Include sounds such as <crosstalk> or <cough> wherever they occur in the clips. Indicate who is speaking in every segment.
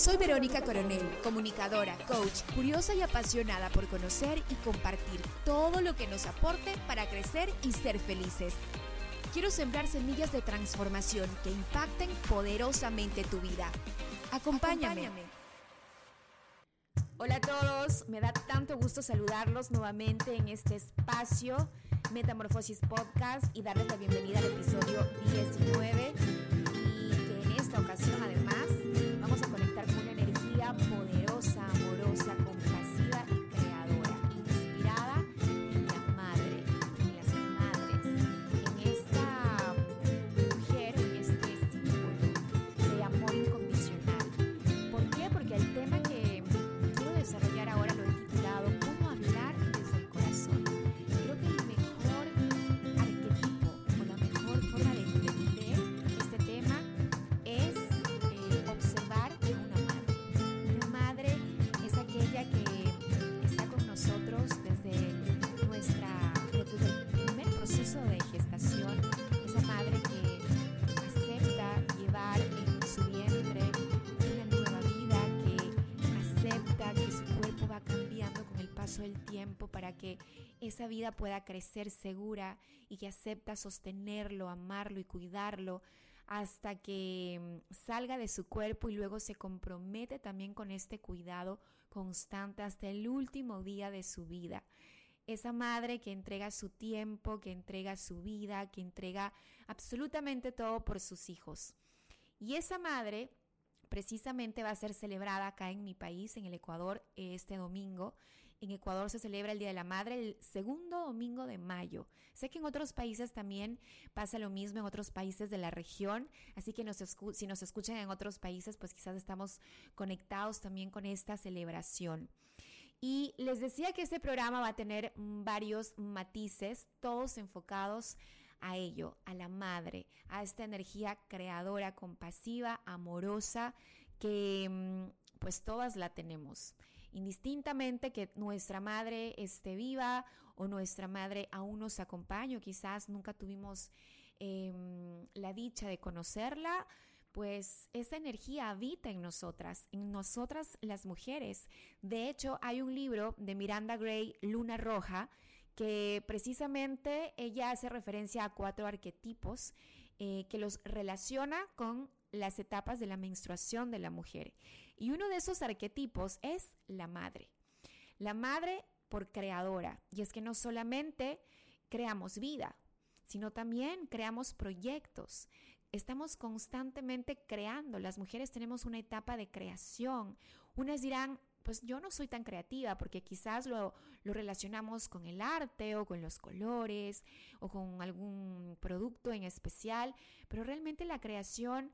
Speaker 1: Soy Verónica Coronel, comunicadora, coach, curiosa y apasionada por conocer y compartir todo lo que nos aporte para crecer y ser felices. Quiero sembrar semillas de transformación que impacten poderosamente tu vida. Acompáñame. Hola a todos, me da tanto gusto saludarlos nuevamente en este espacio Metamorfosis Podcast y darles la bienvenida al episodio 19 y que en esta ocasión además que esa vida pueda crecer segura y que acepta sostenerlo, amarlo y cuidarlo hasta que mm, salga de su cuerpo y luego se compromete también con este cuidado constante hasta el último día de su vida. Esa madre que entrega su tiempo, que entrega su vida, que entrega absolutamente todo por sus hijos. Y esa madre precisamente va a ser celebrada acá en mi país, en el Ecuador, este domingo. En Ecuador se celebra el Día de la Madre el segundo domingo de mayo. Sé que en otros países también pasa lo mismo, en otros países de la región, así que nos si nos escuchan en otros países, pues quizás estamos conectados también con esta celebración. Y les decía que este programa va a tener varios matices, todos enfocados a ello, a la madre, a esta energía creadora, compasiva, amorosa, que pues todas la tenemos. Indistintamente que nuestra madre esté viva o nuestra madre aún nos acompañe, quizás nunca tuvimos eh, la dicha de conocerla, pues esa energía habita en nosotras, en nosotras las mujeres. De hecho, hay un libro de Miranda Gray, Luna Roja, que precisamente ella hace referencia a cuatro arquetipos eh, que los relaciona con las etapas de la menstruación de la mujer. Y uno de esos arquetipos es la madre. La madre por creadora. Y es que no solamente creamos vida, sino también creamos proyectos. Estamos constantemente creando. Las mujeres tenemos una etapa de creación. Unas dirán, pues yo no soy tan creativa porque quizás lo, lo, relacionamos con el arte o con los colores o con algún producto en especial, pero realmente la creación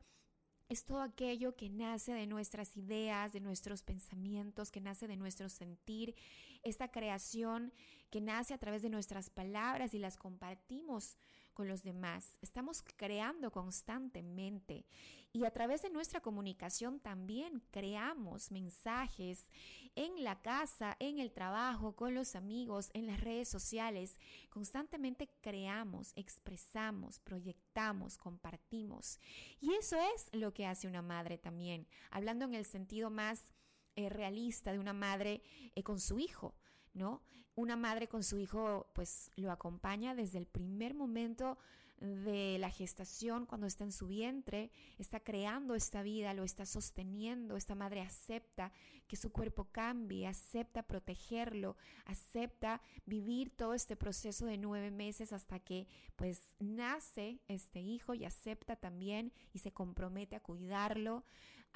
Speaker 1: es todo aquello que nace de nuestras ideas, de nuestros pensamientos, que nace de nuestro sentir, esta creación que nace a través de nuestras palabras y las compartimos con los demás. Estamos creando constantemente y a través de nuestra comunicación también creamos mensajes en la casa, en el trabajo, con los amigos, en las redes sociales. Constantemente creamos, expresamos, proyectamos, compartimos. Y eso es lo que hace una madre también, hablando en el sentido más eh, realista de una madre eh, con su hijo. ¿no? Una madre con su hijo pues lo acompaña desde el primer momento de la gestación, cuando está en su vientre, está creando esta vida, lo está sosteniendo, esta madre acepta que su cuerpo cambie, acepta protegerlo, acepta vivir todo este proceso de nueve meses hasta que pues nace este hijo y acepta también y se compromete a cuidarlo,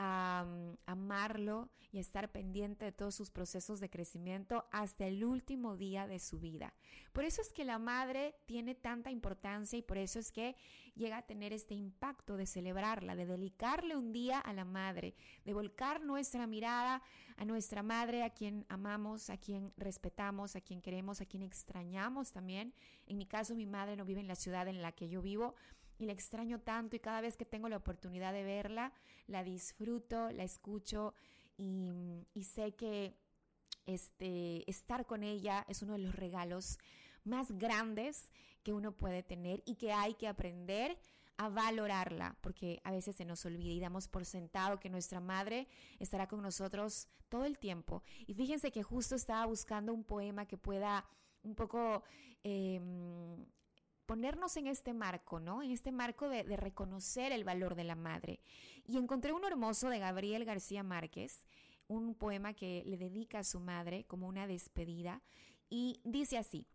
Speaker 1: a mm, amarlo y a estar pendiente de todos sus procesos de crecimiento hasta el último día de su vida. Por eso es que la madre tiene tanta importancia y por eso es que llega a tener este impacto de celebrarla, de dedicarle un día a la madre, de volcar nuestra mirada a nuestra madre, a quien amamos, a quien respetamos, a quien queremos, a quien extrañamos también. En mi caso, mi madre no vive en la ciudad en la que yo vivo, y la extraño tanto y cada vez que tengo la oportunidad de verla, la disfruto, la escucho y, sé que este, estar con ella es uno de los regalos más grandes que uno puede tener y que hay que aprender a valorarla, porque a veces se nos olvida y damos por sentado que nuestra madre estará con nosotros todo el tiempo. Y fíjense que justo estaba buscando un poema que pueda un poco em, ponernos en este marco, ¿no? En este marco de, reconocer el valor de la madre. Y encontré uno hermoso de Gabriel García Márquez, un poema que le dedica a su madre como una despedida, y dice así.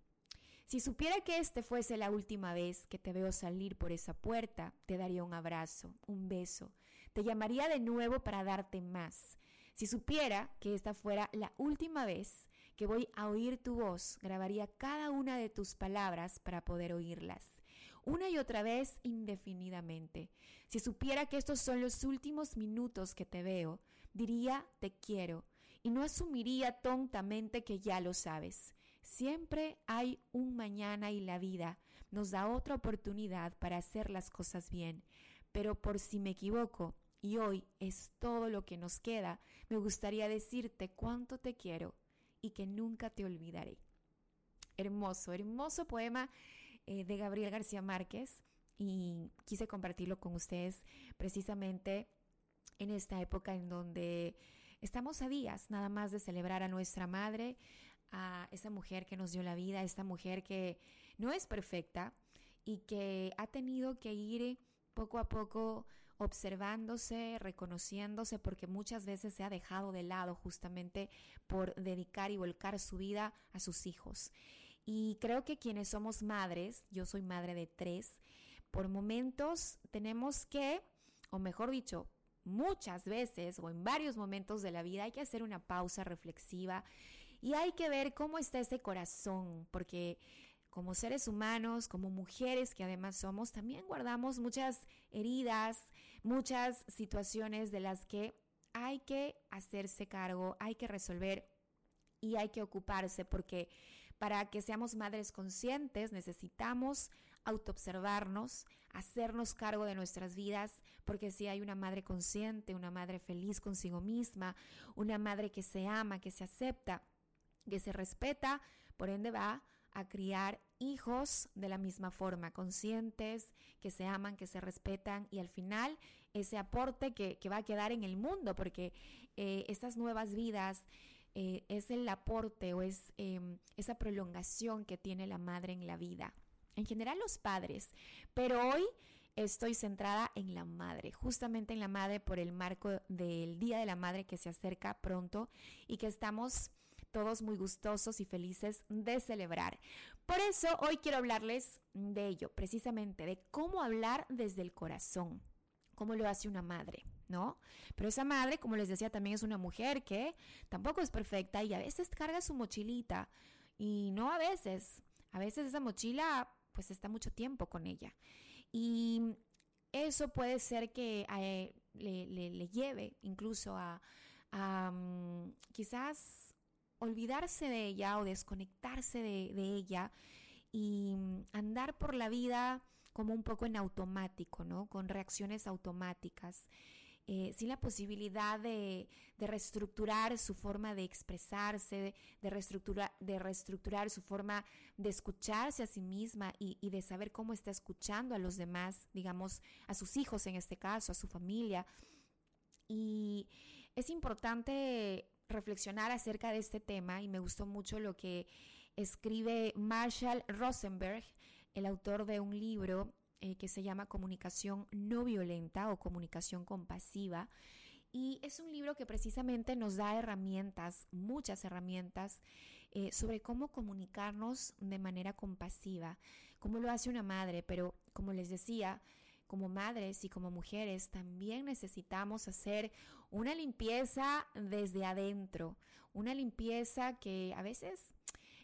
Speaker 1: Si supiera que este fuese la última vez que te veo salir por esa puerta, te daría un abrazo, un beso, te llamaría de nuevo para darte más. Si supiera que esta fuera la última vez que voy a oír tu voz, grabaría cada una de tus palabras para poder oírlas, una y otra vez indefinidamente. Si supiera que estos son los últimos minutos que te veo, diría te quiero y no asumiría tontamente que ya lo sabes. Siempre hay un mañana y la vida nos da otra oportunidad para hacer las cosas bien, pero por si me equivoco, y hoy es todo lo que nos queda, me gustaría decirte cuánto te quiero y que nunca te olvidaré. Hermoso, hermoso poema eh, de Gabriel García Márquez y quise compartirlo con ustedes precisamente en esta época en donde estamos a días nada más de celebrar a nuestra madre, a esa mujer que nos dio la vida, a esta mujer que no es perfecta y que ha tenido que ir poco a poco observándose, reconociéndose, porque muchas veces se ha dejado de lado justamente por dedicar y volcar su vida a sus hijos. Y creo que quienes somos madres, yo soy madre de tres, por momentos tenemos que, o mejor dicho, muchas veces o en varios momentos de la vida hay que hacer una pausa reflexiva y hay que ver cómo está ese corazón, porque como seres humanos, como mujeres que además somos, también guardamos muchas heridas, muchas situaciones de las que hay que hacerse cargo, hay que resolver y hay que ocuparse porque para que seamos madres conscientes necesitamos autoobservarnos, hacernos cargo de nuestras vidas, porque si hay una madre consciente, una madre feliz consigo misma, una madre que se ama, que se acepta, que se respeta, por ende va a criar hijos de la misma forma, conscientes, que se aman, que se respetan y al final ese aporte que, va a quedar en el mundo, porque eh, estas nuevas vidas eh, es el aporte o es em, esa prolongación que tiene la madre en la vida. En general los padres, pero hoy estoy centrada en la madre, justamente en la madre por el marco del Día de la Madre que se acerca pronto y que estamos todos muy gustosos y felices de celebrar. Por eso hoy quiero hablarles de ello, precisamente de cómo hablar desde el corazón, cómo lo hace una madre. ¿no? Pero esa madre, como les decía, también es una mujer que tampoco es perfecta y a veces carga su mochilita y no a veces, a veces esa mochila pues está mucho tiempo con ella. Y eso puede ser que eh, le, lleve incluso a, mm, quizás olvidarse de ella o desconectarse de, ella y andar por la vida como un poco en automático, ¿no? Con reacciones automáticas. Eh, sin la posibilidad de, reestructurar su forma de expresarse, de, reestructurar, de reestructurar su forma de escucharse a sí misma y, y, de saber cómo está escuchando a los demás, digamos, a sus hijos en este caso, a su familia. Y es importante reflexionar acerca de este tema y me gustó mucho lo que escribe Marshall Rosenberg, el autor de un libro eh, que se llama Comunicación no violenta o comunicación compasiva. Y es un libro que precisamente nos da herramientas, muchas herramientas, eh, sobre cómo comunicarnos de manera compasiva, cómo lo hace una madre, pero como les decía, como madres y como mujeres también necesitamos hacer una limpieza desde adentro, una limpieza que a veces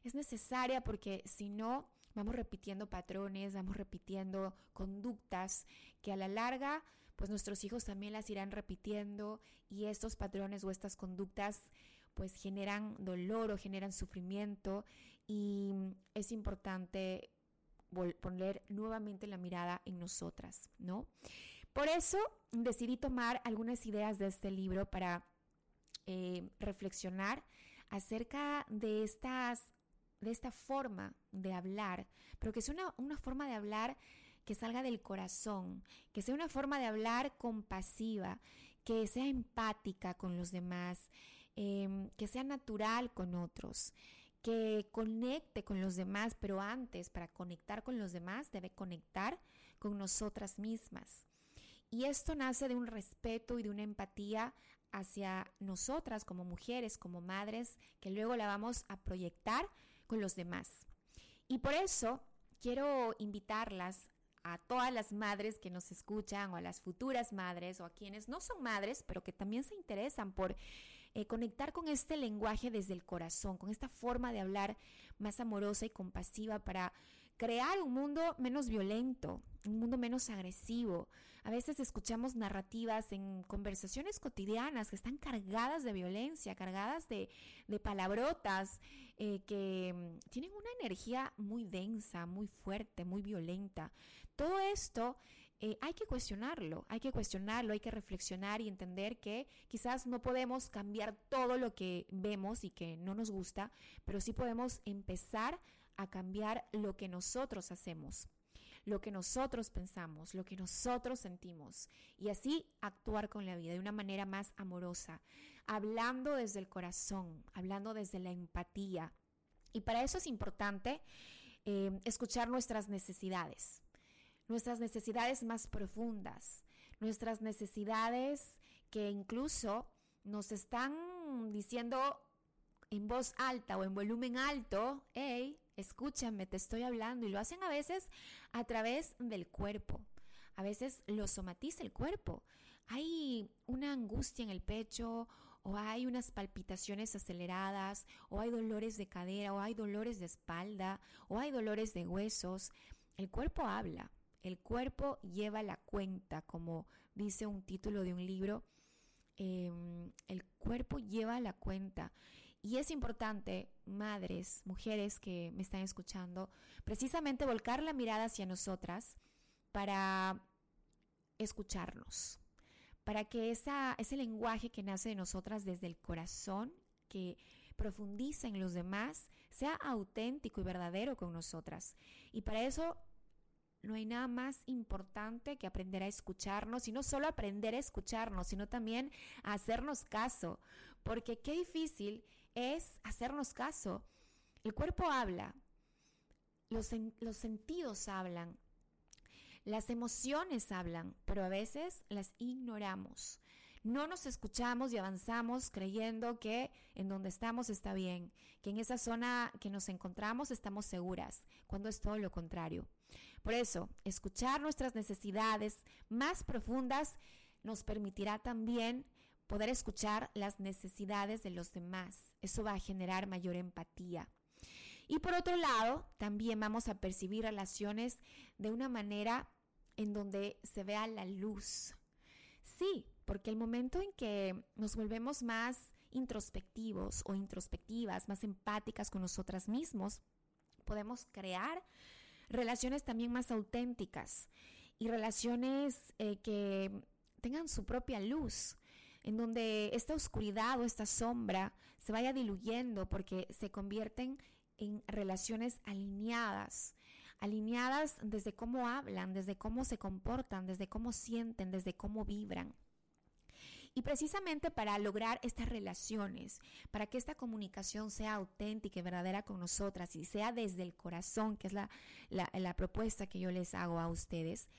Speaker 1: es necesaria porque si no, vamos repitiendo patrones, vamos repitiendo conductas que a la larga, pues nuestros hijos también las irán repitiendo y estos patrones o estas conductas pues generan dolor o generan sufrimiento y es importante poner nuevamente la mirada en nosotras, ¿no? Por eso decidí tomar algunas ideas de este libro para eh, reflexionar acerca de estas de esta forma de hablar, pero que sea una, forma de hablar que salga del corazón, que sea una forma de hablar compasiva, que sea empática con los demás, em, que sea natural con otros, que conecte con los demás, pero antes, para conectar con los demás, debe conectar con nosotras mismas. Y esto nace de un respeto y de una empatía hacia nosotras como mujeres, como madres, que luego la vamos a proyectar con los demás. Y por eso quiero invitarlas a todas las madres que nos escuchan o a las futuras madres o a quienes no son madres, pero que también se interesan por eh, conectar con este lenguaje desde el corazón, con esta forma de hablar más amorosa y compasiva para crear un mundo menos violento, un mundo menos agresivo. A veces escuchamos narrativas en conversaciones cotidianas que están cargadas de violencia, cargadas de, palabrotas, eh, que mm, tienen una energía muy densa, muy fuerte, muy violenta. Todo esto eh, hay que cuestionarlo, hay que cuestionarlo, hay que reflexionar y entender que quizás no podemos cambiar todo lo que vemos y que no nos gusta, pero sí podemos empezar a cambiar lo que nosotros hacemos, lo que nosotros pensamos, lo que nosotros sentimos y así actuar con la vida de una manera más amorosa, hablando desde el corazón, hablando desde la empatía. Y para eso es importante eh, escuchar nuestras necesidades, nuestras necesidades más profundas, nuestras necesidades que incluso nos están diciendo en voz alta o en volumen alto, hey, escúchame, te estoy hablando. Y lo hacen a veces a través del cuerpo. A veces lo somatiza el cuerpo. Hay una angustia en el pecho o hay unas palpitaciones aceleradas o hay dolores de cadera o hay dolores de espalda o hay dolores de huesos. El cuerpo habla, el cuerpo lleva la cuenta, como dice un título de un libro. Em, el cuerpo lleva la cuenta y es importante, madres, mujeres que me están escuchando, precisamente volcar la mirada hacia nosotras para escucharnos, para que ese lenguaje que nace de nosotras desde el corazón, que profundiza en los demás, sea auténtico y verdadero con nosotras. Y para eso no hay nada más importante que aprender a escucharnos y no solo aprender a escucharnos, sino también a hacernos caso, porque qué difícil es hacernos caso. El cuerpo habla, los, los sentidos hablan, las emociones hablan, pero a veces las ignoramos. No nos escuchamos y avanzamos creyendo que en donde estamos está bien, que en esa zona que nos encontramos estamos seguras, cuando es todo lo contrario. Por eso, escuchar nuestras necesidades más profundas nos permitirá también poder escuchar las necesidades de los demás. Eso va a generar mayor empatía. Y por otro lado, también vamos a percibir relaciones de una manera en donde se vea la luz. Sí, porque el momento en que nos volvemos más introspectivos o introspectivas, más empáticas con nosotras mismos, podemos crear relaciones también más auténticas y relaciones eh, que tengan su propia luz, en donde esta oscuridad o esta sombra se vaya diluyendo porque se convierten en relaciones alineadas, alineadas desde cómo hablan, desde cómo se comportan, desde cómo sienten, desde cómo vibran. Y precisamente para lograr estas relaciones, para que esta comunicación sea auténtica y verdadera con nosotras y sea desde el corazón, que es la, la, propuesta que yo les hago a ustedes,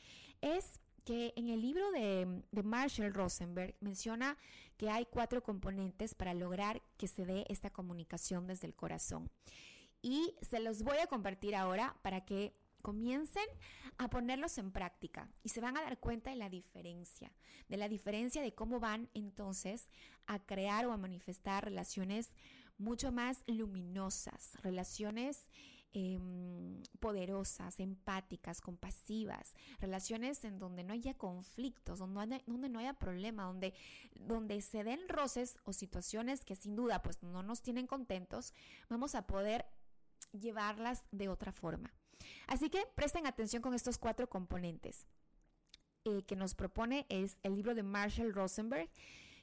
Speaker 1: es que en el libro de, de, Marshall Rosenberg menciona que hay cuatro componentes para lograr que se dé esta comunicación desde el corazón. Y se los voy a compartir ahora para que Comiencen a ponerlos en práctica y se van a dar cuenta de la diferencia, de la diferencia de cómo van entonces a crear o a manifestar relaciones mucho más luminosas, relaciones em, poderosas, empáticas, compasivas, relaciones en donde no haya conflictos, donde, donde no haya problema, donde, donde se den roces o situaciones que sin duda pues no nos tienen contentos, vamos a poder llevarlas de otra forma. Así que presten atención con estos cuatro componentes eh, que nos propone es el libro de Marshall Rosenberg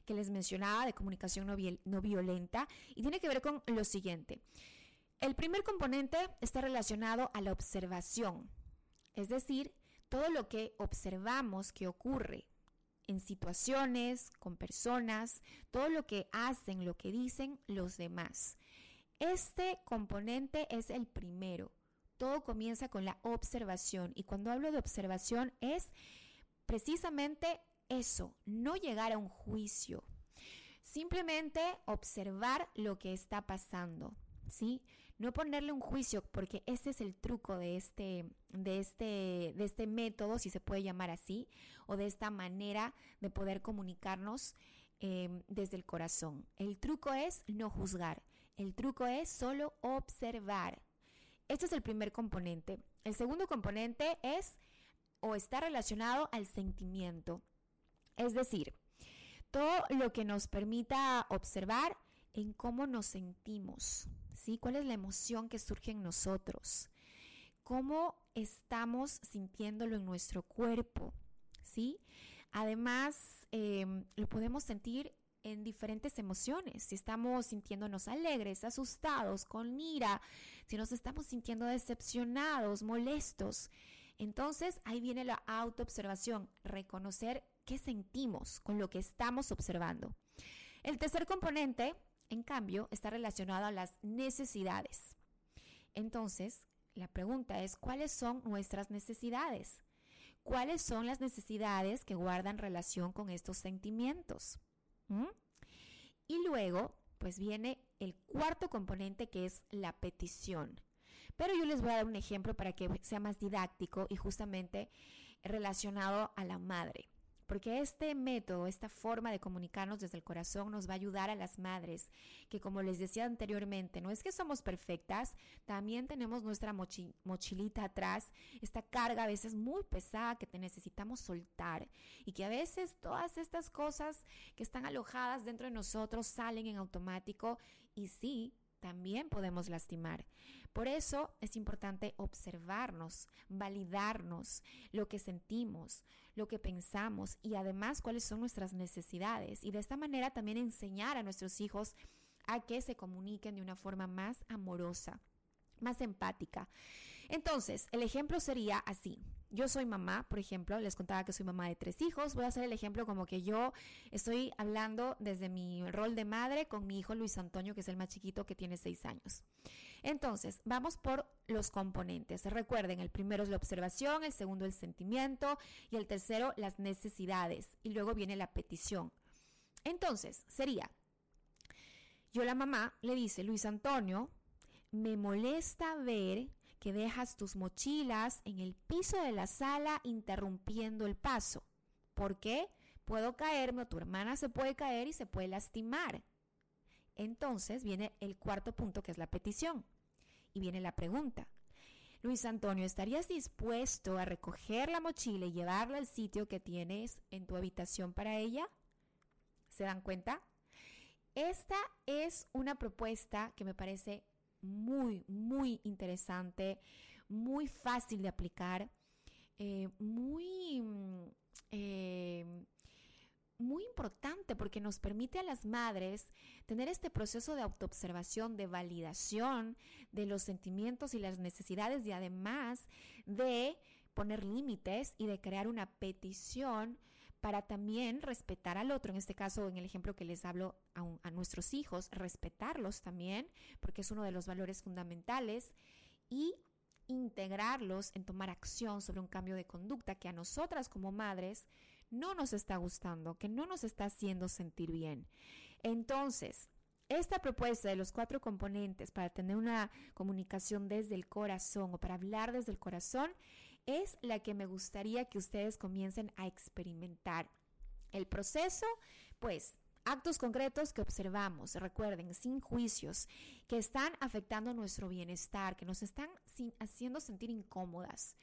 Speaker 1: que les mencionaba de comunicación no, no violenta y tiene que ver con lo siguiente. El primer componente está relacionado a la observación, es decir, todo lo que observamos que ocurre en situaciones, con personas, todo lo que hacen, lo que dicen los demás. Este componente es el primero. Todo comienza con la observación y cuando hablo de observación es precisamente eso, no llegar a un juicio. Simplemente observar lo que está pasando, ¿sí? No ponerle un juicio porque ese es el truco de este de este de este método, si se puede llamar así, o de esta manera de poder comunicarnos Em, desde el corazón. El truco es no juzgar, el truco es solo observar. Este es el primer componente. El segundo componente es o está relacionado al sentimiento. Es decir, todo lo que nos permita observar en cómo nos sentimos, ¿sí? ¿Cuál es la emoción que surge en nosotros? ¿Cómo estamos sintiéndolo en nuestro cuerpo? ¿sí? Además, em, lo podemos sentir en diferentes emociones, si estamos sintiéndonos alegres, asustados, con ira, si nos estamos sintiendo decepcionados, molestos. Entonces ahí viene la autoobservación, reconocer qué sentimos con lo que estamos observando. El tercer componente, en cambio, está relacionado a las necesidades. Entonces, la pregunta es, ¿cuáles son nuestras necesidades? cuáles son las necesidades que guardan relación con estos sentimientos. Y luego, pues viene el cuarto componente que es la petición. Pero yo les voy a dar un ejemplo para que sea más didáctico y justamente relacionado a la madre porque este método, esta forma de comunicarnos desde el corazón nos va a ayudar a las madres, que como les decía anteriormente, no es que somos perfectas, también tenemos nuestra mochilita atrás, esta carga a veces muy pesada que te necesitamos soltar y que a veces todas estas cosas que están alojadas dentro de nosotros salen en automático y sí, también podemos lastimar. Por eso es importante observarnos, validarnos lo que sentimos, lo que pensamos y además cuáles son nuestras necesidades. Y de esta manera también enseñar a nuestros hijos a que se comuniquen de una forma más amorosa más empática. Entonces, el ejemplo sería así. Yo soy mamá, por ejemplo, les contaba que soy mamá de tres hijos. Voy a hacer el ejemplo como que yo estoy hablando desde mi rol de madre con mi hijo Luis Antonio, que es el más chiquito que tiene seis años. Entonces, vamos por los componentes. Recuerden, el primero es la observación, el segundo el sentimiento y el tercero las necesidades. Y luego viene la petición. Entonces, sería, yo la mamá le dice, Luis Antonio, me molesta ver que dejas tus mochilas en el piso de la sala interrumpiendo el paso. ¿Por qué? Puedo caerme o tu hermana se puede caer y se puede lastimar. Entonces viene el cuarto punto que es la petición. Y viene la pregunta. Luis Antonio, ¿estarías dispuesto a recoger la mochila y llevarla al sitio que tienes en tu habitación para ella? ¿Se dan cuenta? Esta es una propuesta que me parece muy, muy interesante, muy fácil de aplicar, eh, muy, eh, muy importante porque nos permite a las madres tener este proceso de autoobservación, de validación de los sentimientos y las necesidades y además de poner límites y de crear una petición para también respetar al otro, en este caso, en el ejemplo que les hablo a, nuestros hijos, respetarlos también, porque es uno de los valores fundamentales, y integrarlos en tomar acción sobre un cambio de conducta que a nosotras como madres no nos está gustando, que no nos está haciendo sentir bien. Entonces, esta propuesta de los cuatro componentes para tener una comunicación desde el corazón o para hablar desde el corazón es la que me gustaría que ustedes comiencen a experimentar. El proceso, pues, actos concretos que observamos, recuerden, sin juicios, que están afectando nuestro bienestar, que nos están haciendo sentir incómodas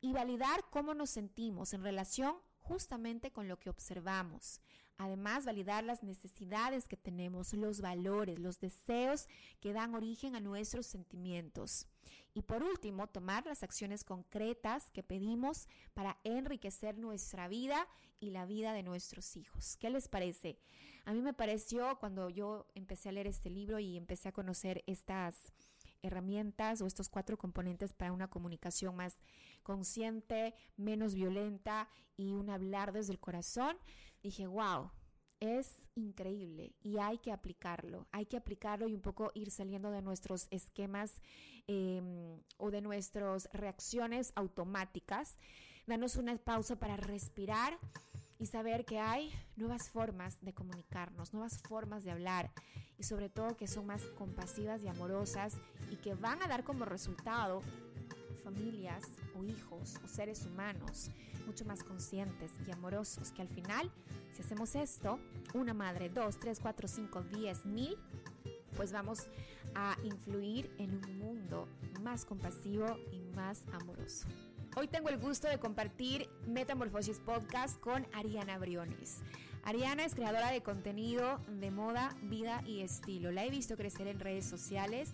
Speaker 1: y validar cómo nos sentimos en relación justamente con lo que observamos. Además, validar las necesidades que tenemos, los valores, los deseos que dan origen a nuestros sentimientos. Y por último, tomar las acciones concretas que pedimos para enriquecer nuestra vida y la vida de nuestros hijos. ¿Qué les parece? A mí me pareció cuando yo empecé a leer este libro y empecé a conocer estas herramientas o estos cuatro componentes para una comunicación más consciente, menos violenta y un hablar desde el corazón, dije, wow, es increíble y hay que aplicarlo, hay que aplicarlo y un poco ir saliendo de nuestros esquemas em, o de nuestras reacciones automáticas, darnos una pausa para respirar y saber que hay nuevas formas de comunicarnos, nuevas formas de hablar y sobre todo que son más compasivas y amorosas y que van a dar como resultado familias o hijos o seres humanos mucho más conscientes y amorosos que al final, si hacemos esto, una madre, dos, tres, cuatro, cinco, diez mil, pues vamos a influir en un mundo más compasivo y más amoroso. Hoy tengo el gusto de compartir Metamorfosis Podcast con Ariana Briones. Ariana es creadora de contenido de moda, vida y estilo. La he visto crecer en redes sociales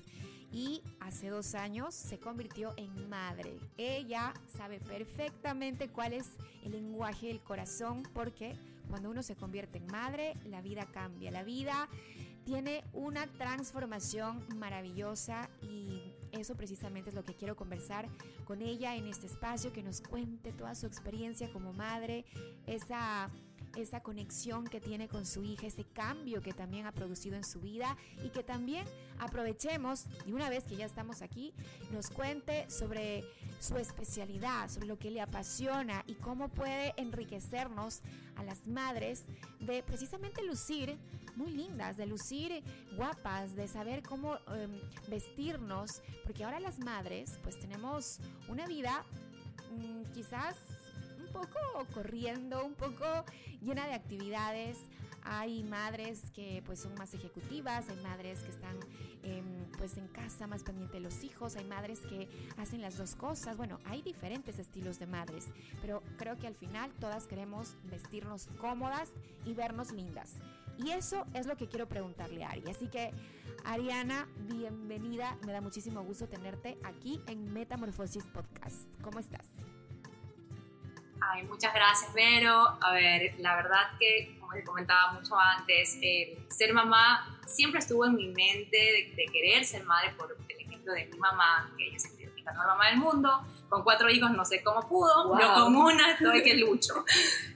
Speaker 1: y hace dos años se convirtió en madre. Ella sabe perfectamente cuál es el lenguaje del corazón porque cuando uno se convierte en madre, la vida cambia. La vida tiene una transformación maravillosa y eso precisamente es lo que quiero conversar con ella en este espacio, que nos cuente toda su experiencia como madre, esa esa conexión que tiene con su hija, ese cambio que también ha producido en su vida y que también aprovechemos y una vez que ya estamos aquí, nos cuente sobre su especialidad, sobre lo que le apasiona y cómo puede enriquecernos a las madres de precisamente lucir muy lindas, de lucir guapas, de saber cómo em, vestirnos, porque ahora las madres pues tenemos una vida mm, quizás corriendo, un poco llena de actividades. Hay madres que pues son más ejecutivas, hay madres que están em, pues en casa más pendiente de los hijos, hay madres que hacen las dos cosas. Bueno, hay diferentes estilos de madres, pero creo que al final todas queremos vestirnos cómodas y vernos lindas. Y eso es lo que quiero preguntarle a Ari. Así que, Ariana, bienvenida. Me da muchísimo gusto tenerte aquí en Metamorfosis Podcast. ¿Cómo estás?
Speaker 2: Ay, muchas gracias, Vero. A ver, la verdad que, como te comentaba mucho antes, eh, ser mamá siempre estuvo en mi mente de, querer ser madre por el ejemplo de mi mamá, que ella se identifica la mamá del mundo, con cuatro hijos no sé cómo pudo, pero con una estoy que <laughs> lucho.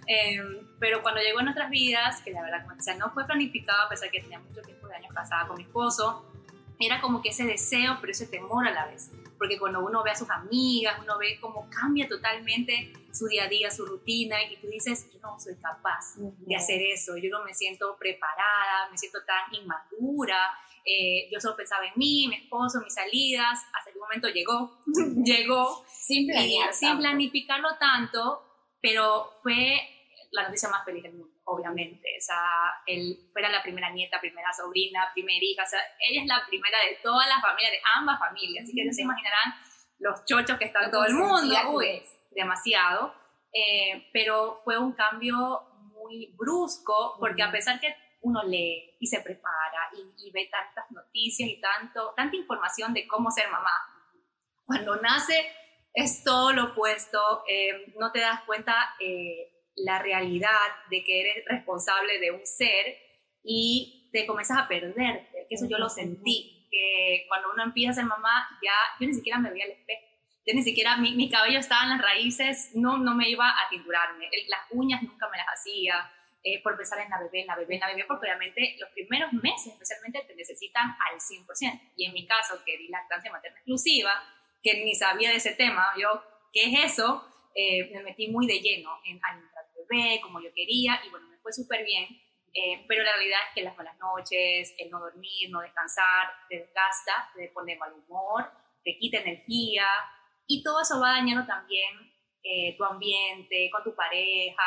Speaker 2: Em, pero cuando llegó a nuestras vidas, que la verdad, como decía, no fue planificado, a pesar que tenía mucho tiempo de años casada con mi esposo, era como que ese deseo, pero ese temor a la vez porque cuando uno ve a sus amigas, uno ve cómo cambia totalmente su día a día, su rutina, y tú dices, yo no soy capaz de hacer eso, yo no me siento preparada, me siento tan inmadura, eh, yo solo pensaba en mí, mi esposo, mis salidas, hasta que un momento llegó, <laughs> llegó, sin, sin planificarlo tanto, pero fue la noticia más feliz del mundo, obviamente. O sea, él fuera la primera nieta, primera sobrina, primera hija, o sea, ella es la primera de todas las familias, de ambas familias, así que ya se imaginarán los chochos que están todo el mundo, uy, demasiado. Eh, pero fue un cambio muy brusco, porque a pesar que uno lee y se prepara y, ve tantas noticias y tanto, tanta información de cómo ser mamá, cuando nace es todo lo opuesto, eh, no te das cuenta eh, la realidad de que eres responsable de un ser y te comienzas a perderte, que eso yo lo sentí, que cuando uno empieza a ser mamá, ya yo ni siquiera me veía al espejo, yo ni siquiera, mi, mi, cabello estaba en las raíces, no, no me iba a tinturarme, las uñas nunca me las hacía, eh, por pensar en la bebé, en la bebé, en la bebé, porque obviamente los primeros meses especialmente te necesitan al 100%, y en mi caso, que di lactancia materna exclusiva, que ni sabía de ese tema, yo, ¿qué es eso? Eh, me metí muy de lleno en alimentar como yo quería y bueno, me fue súper bien. Eh, pero la realidad es que las malas noches, el no dormir, no descansar, te desgasta, te pone mal humor, te quita energía y todo eso va dañando también eh, tu ambiente, con tu pareja,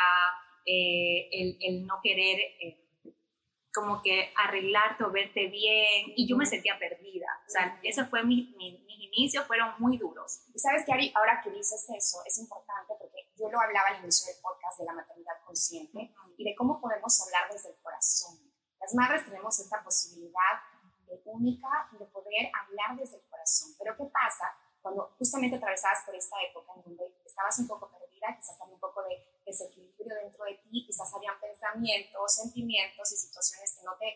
Speaker 2: eh, el, el, no querer como que arreglarte o verte bien y yo me sentía perdida. O sea, eso fue mi, mis inicios fueron muy duros.
Speaker 3: Y sabes que Ari, ahora que dices eso, es importante porque yo lo hablaba al inicio del podcast de la maternidad consciente y de cómo podemos hablar desde el corazón. Las madres tenemos esta posibilidad de única de poder hablar desde el corazón. Pero ¿qué pasa cuando justamente atravesabas por esta época en donde estabas un poco perdida, quizás había un poco de desequilibrio dentro de ti, quizás habían pensamientos, sentimientos y situaciones que no te,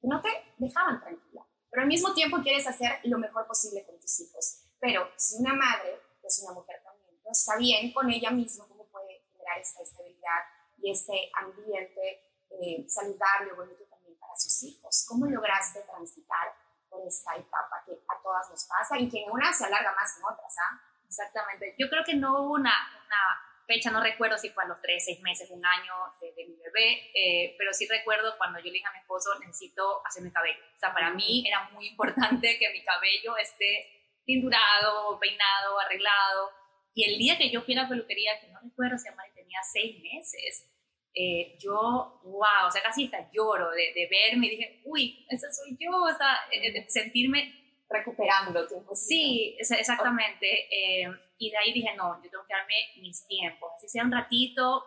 Speaker 3: que no te dejaban tranquila. Pero al mismo tiempo quieres hacer lo mejor posible con tus hijos. Pero si una madre, que es una mujer también, no está bien con ella misma, ¿cómo puede generar esta estabilidad y este ambiente eh, saludable bonito también para sus hijos? ¿Cómo lograste transitar por esta etapa que a todas nos pasa y que en una se alarga más que en otras? ¿ah?
Speaker 2: Exactamente. Yo creo que no hubo una, una fecha, no recuerdo si fue a los tres, seis meses, un año de, eh, pero sí recuerdo cuando yo le dije a mi esposo, necesito hacerme cabello. O sea, para mí era muy importante que mi cabello esté tindurado, peinado, arreglado. Y el día que yo fui a la peluquería, que no recuerdo si Amari tenía seis meses, eh, yo, wow, o sea, casi hasta lloro de, de verme y dije, uy, esa soy yo, o sea, eh, sentirme
Speaker 3: recuperando tiempo.
Speaker 2: Sí, exactamente. Eh, y de ahí dije, no, yo tengo que darme mis tiempos. Así sea un ratito,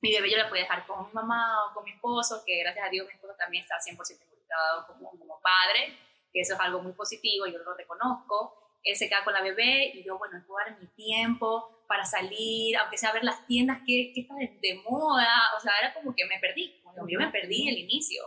Speaker 2: mi bebé yo la puedo dejar con mi mamá o con mi esposo, que gracias a Dios mi esposo también está 100% involucrado como, como padre, que eso es algo muy positivo, yo lo reconozco. Él se queda con la bebé y yo, bueno, puedo dar mi tiempo para salir, aunque sea a ver las tiendas que, que están de, moda, o sea, era como que me perdí, como yo me perdí el inicio.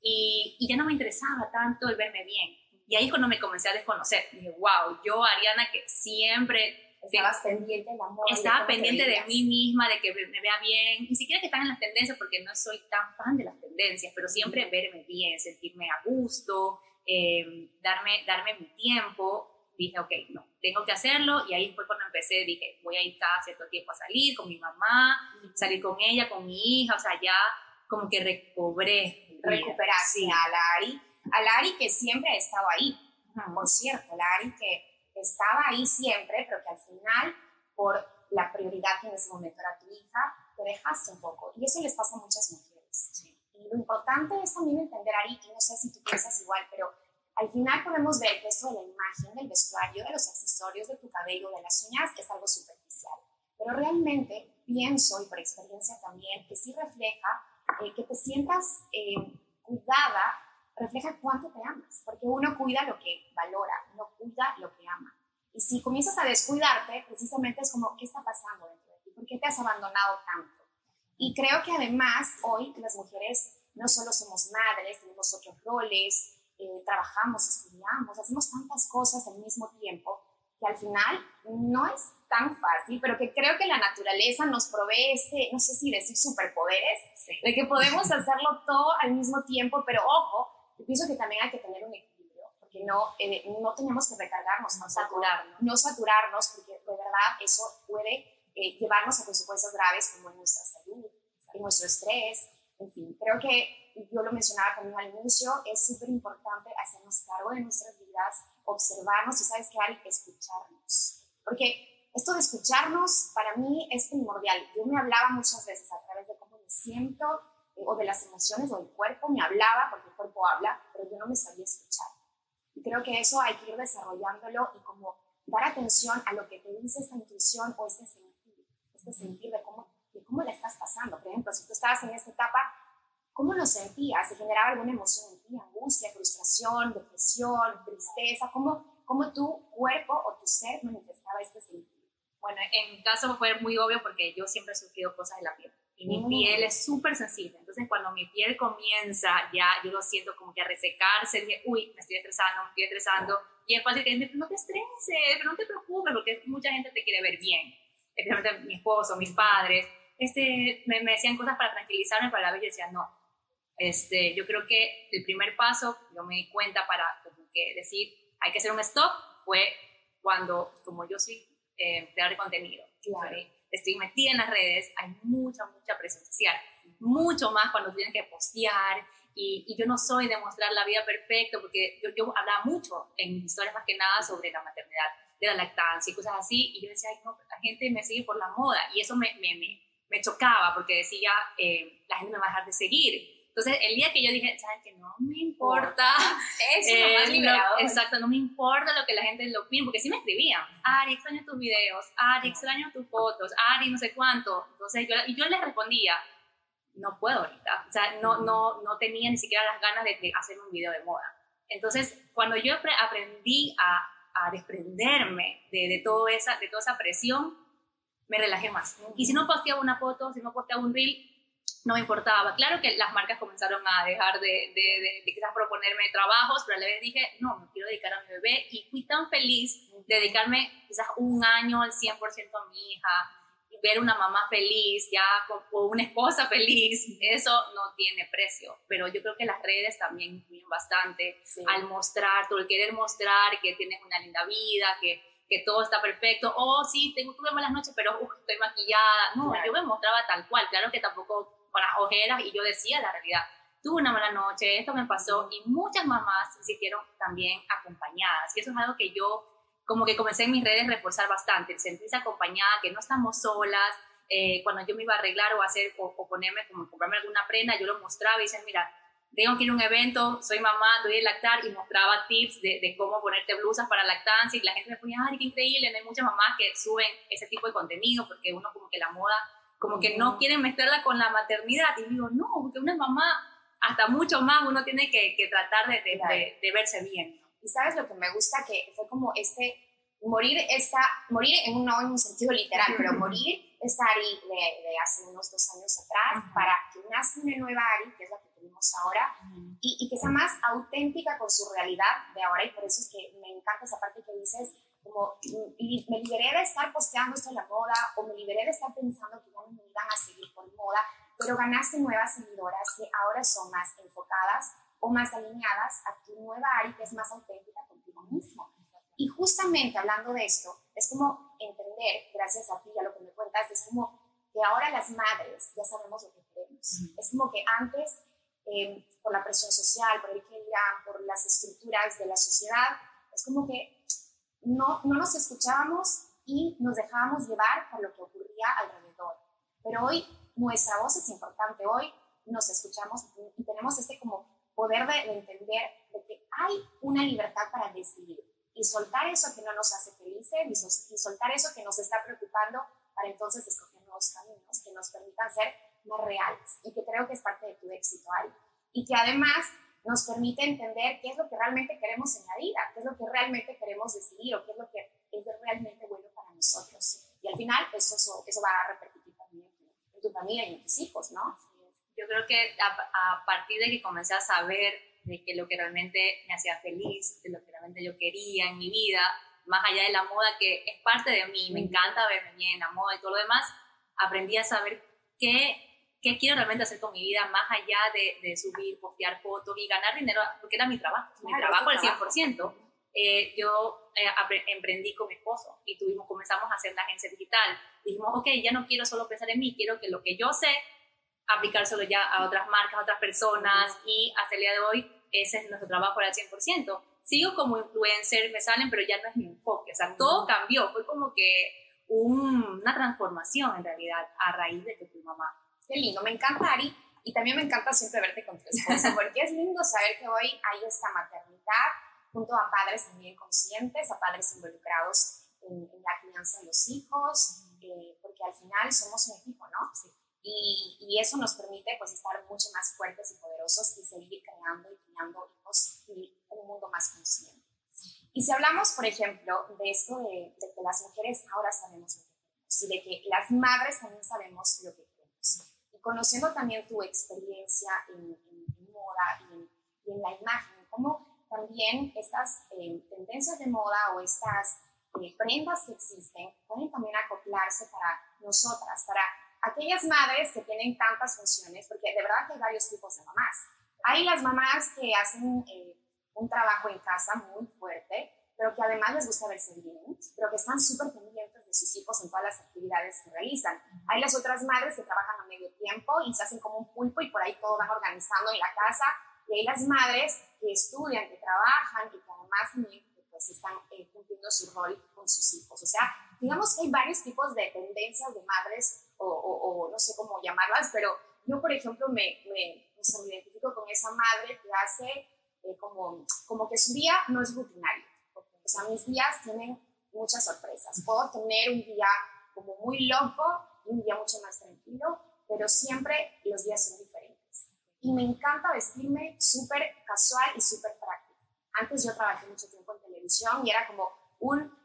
Speaker 2: Y, y ya no me interesaba tanto el verme bien y ahí es cuando me comencé a desconocer. Dije, wow, yo, Ariana, que siempre...
Speaker 3: Estabas pendiente de amor.
Speaker 2: Estaba pendiente de mí misma, de que me, vea bien. Ni siquiera que están en las tendencias, porque no soy tan fan de las tendencias, pero siempre verme bien, sentirme a gusto, em, darme, darme mi tiempo. Dije, ok, no, tengo que hacerlo. Y ahí fue cuando empecé, dije, voy a ir cada cierto tiempo a salir con mi mamá, salir con ella, con mi hija, o sea, ya como que recobré.
Speaker 3: Recuperaste a Lari a Lari que siempre ha estado ahí, por cierto, Lari que estaba ahí siempre, pero que al final, por la prioridad que en ese momento era tu hija, te dejaste un poco. Y eso les pasa a muchas mujeres. Y lo importante es también entender, Ari, y no sé si tú piensas igual, pero al final podemos ver que eso de la imagen, del vestuario, de los accesorios, de tu cabello, de las uñas, es algo superficial. Pero realmente pienso, y por experiencia también, que sí refleja eh, que te sientas eh, cuidada refleja cuánto te amas, porque uno cuida lo que valora, uno cuida lo que ama. Y si comienzas a descuidarte, precisamente es como, ¿qué está pasando dentro de ti? ¿Por qué te has abandonado tanto? Y creo que además hoy las mujeres no solo somos madres, tenemos otros roles, eh, trabajamos, estudiamos, hacemos tantas cosas al mismo tiempo que al final no es tan fácil, pero que creo que la naturaleza nos provee este, no sé si decir superpoderes, de que podemos <laughs> hacerlo todo al mismo tiempo, pero ojo, yo pienso que también hay que tener un equilibrio, porque no, eh, no tenemos que recargarnos, no saturarnos. No saturarnos, porque de verdad eso puede eh, llevarnos a consecuencias graves como en nuestra salud, en nuestro estrés, en fin. Creo que yo lo mencionaba también al inicio, es súper importante hacernos cargo de nuestras vidas, observarnos y, ¿sabes qué? Que escucharnos. Porque esto de escucharnos para mí es primordial. Yo me hablaba muchas veces a través de cómo me siento, o de las emociones o el cuerpo me hablaba, porque el cuerpo habla, pero yo no me sabía escuchar. Y creo que eso hay que ir desarrollándolo y como dar atención a lo que te dice esta intuición o este sentir, este sentir de cómo, de cómo la estás pasando. Por ejemplo, si tú estabas en esta etapa, ¿cómo lo sentías? ¿Se generaba alguna emoción en ti? ¿Angustia, frustración, depresión, tristeza? ¿Cómo, cómo tu cuerpo o tu ser manifestaba este sentir?
Speaker 2: Bueno, en mi caso fue muy obvio porque yo siempre he sufrido cosas de la piel y mi piel es súper sensible. Entonces, cuando mi piel comienza, ya yo lo siento como que a resecarse, dije, uy, me estoy estresando, me estoy estresando. Y es fácil que gente, no te estreses, pero no te preocupes, porque mucha gente te quiere ver bien. Especialmente mi esposo, mis padres. Este, me, me decían cosas para tranquilizarme, para la vez yo decía, no. Este, yo creo que el primer paso, yo me di cuenta para como que decir, hay que hacer un stop, fue cuando, como yo soy eh, creador de contenido, claro estoy metida en las redes, hay mucha, mucha presión social. mucho más cuando tienes que postear. Y, y, yo no soy de mostrar la vida perfecta, porque yo, yo hablaba mucho en mis historias más que nada sobre la maternidad, de la lactancia y cosas así. Y yo decía, Ay, no, la gente me sigue por la moda. Y eso me, me, me, me chocaba, porque decía, eh, la gente me va a dejar de seguir. Entonces, el día que yo dije, ¿sabes qué? No me importa.
Speaker 3: Eso es lo más liberador.
Speaker 2: No, exacto, no me importa lo que la gente lo opine, porque sí me escribían, Ari, extraño tus videos, Ari, extraño tus fotos, Ari, no sé cuánto. Entonces, yo, y yo les respondía, no puedo ahorita. O sea, no, no, no tenía ni siquiera las ganas de, de hacer un video de moda. Entonces, cuando yo aprendí a, a desprenderme de, de, todo esa, de toda esa presión, me relajé más. Y si no posteaba una foto, si no posteaba un reel, no me importaba. Claro que las marcas comenzaron a dejar de, de, de, quizás proponerme trabajos, pero a la vez dije, no, me quiero dedicar a mi bebé y fui tan feliz de dedicarme quizás un año al 100% a mi hija y ver una mamá feliz, ya o una esposa feliz, eso no tiene precio. Pero yo creo que las redes también influyen bastante sí. al mostrar, todo el querer mostrar que tienes una linda vida, que que todo está perfecto, oh sí, tengo, tuve malas noches, pero uh, estoy maquillada. No, claro. yo me mostraba tal cual, claro que tampoco con las ojeras y yo decía la realidad. Tuve una mala noche, esto me pasó y muchas mamás se sintieron también acompañadas. Y eso es algo que yo como que comencé en mis redes a reforzar bastante, el sentirse acompañada, que no estamos solas. Eh, cuando yo me iba a arreglar o hacer o, o ponerme, como comprarme alguna prenda, yo lo mostraba y decía, mira, tengo que ir a un evento, soy mamá, doy a lactar y mostraba tips de, de, cómo ponerte blusas para lactancia y la gente me ponía, ay, qué increíble, hay muchas mamás que suben ese tipo de contenido porque uno como que la moda como que no quieren mezclarla con la maternidad. Y digo, no, porque una mamá, hasta mucho más, uno tiene que, que tratar de, de, de, de, verse bien.
Speaker 3: Y sabes lo que me gusta, que fue como este, morir está, morir en un, no en un sentido literal, pero morir esta Ari de, de, hace unos dos años atrás, uh -huh. para que nazca una nueva Ari, que es la que tenemos ahora, uh -huh. y, y que sea más auténtica con su realidad de ahora, y por eso es que me encanta esa parte que dices, como y me liberé de estar posteando esto en la moda o me liberé de estar pensando que ya no me iban a seguir por moda, pero ganaste nuevas seguidoras que ahora son más enfocadas o más alineadas a tu nueva área que es más auténtica contigo mismo. Y justamente hablando de esto, es como entender, gracias a ti y a lo que me cuentas, es como que ahora las madres ya sabemos lo que queremos. -huh. Es como que antes, eh, por la presión social, por el que dirán, por las estructuras de la sociedad, es como que no, no nos escuchábamos y nos dejábamos llevar por lo que ocurría alrededor. Pero hoy nuestra voz es importante, hoy nos escuchamos y tenemos este como poder de, de entender de que hay una libertad para decidir y soltar eso que no nos hace felices y soltar eso que nos está preocupando para entonces escoger nuevos caminos que nos permitan ser más reales y que creo que es parte de tu éxito, Ari. Y que además nos permite entender qué es lo que realmente queremos en la vida, qué es lo que realmente queremos decidir o qué es lo que es realmente bueno para nosotros. Y al final, pues eso, eso va a repercutir también en tu familia y en tus hijos, ¿no?
Speaker 2: Yo creo que a, a partir de que comencé a saber de que lo que realmente me hacía feliz, de lo que realmente yo quería en mi vida, más allá de la moda que es parte de mí, me encanta verme bien en la moda y todo lo demás, aprendí a saber qué qué quiero realmente hacer con mi vida más allá de, de subir, postear fotos y ganar dinero, porque era mi trabajo, mi claro, trabajo al 100%. Eh, yo eh, emprendí con mi esposo y tuvimos, comenzamos a hacer la agencia digital. Dijimos, ok, ya no quiero solo pensar en mí, quiero que lo que yo sé, aplicárselo ya a otras marcas, a otras personas uh -huh. y hasta el día de hoy ese es nuestro trabajo al 100%. Sigo como influencer, me salen, pero ya no es mi enfoque. O sea, uh -huh. todo cambió, fue como que un, una transformación en realidad a raíz de que fui mamá.
Speaker 3: Qué lindo, me encanta Ari y también me encanta siempre verte con tu esposa porque es lindo saber que hoy hay esta maternidad junto a padres también conscientes, a padres involucrados en, en la crianza de los hijos, eh, porque al final somos un equipo, ¿no? Sí. Y, y, eso nos permite pues estar mucho más fuertes y poderosos y seguir creando y criando hijos y un mundo más consciente. Y si hablamos, por ejemplo, de esto de, de que las mujeres ahora sabemos lo que queremos y de que las madres también sabemos lo que conociendo también tu experiencia en, moda y en, y en, la imagen, cómo también estas eh, tendencias de moda o estas eh, prendas que existen pueden también acoplarse para nosotras, para aquellas madres que tienen tantas funciones, porque de verdad que hay varios tipos de mamás. Hay las mamás que hacen eh, un trabajo en casa muy fuerte pero que además les gusta verse bien, pero que están súper pendientes de sus hijos en todas las actividades que realizan. Hay las otras madres que trabajan a medio tiempo y se hacen como un pulpo y por ahí todo van organizando en la casa. Y hay las madres que estudian, que trabajan y que además pues, están eh, cumpliendo su rol con sus hijos. O sea, digamos que hay varios tipos de tendencias de madres o, o, no sé cómo llamarlas, pero yo, por ejemplo, me, me, me identifico con esa madre que hace eh, como, como que su día no es rutinario o sea, mis días tienen muchas sorpresas. Puedo tener un día como muy loco y un día mucho más tranquilo, pero siempre los días son diferentes. Y me encanta vestirme súper casual y súper práctico. Antes yo trabajé mucho tiempo en televisión y era como un,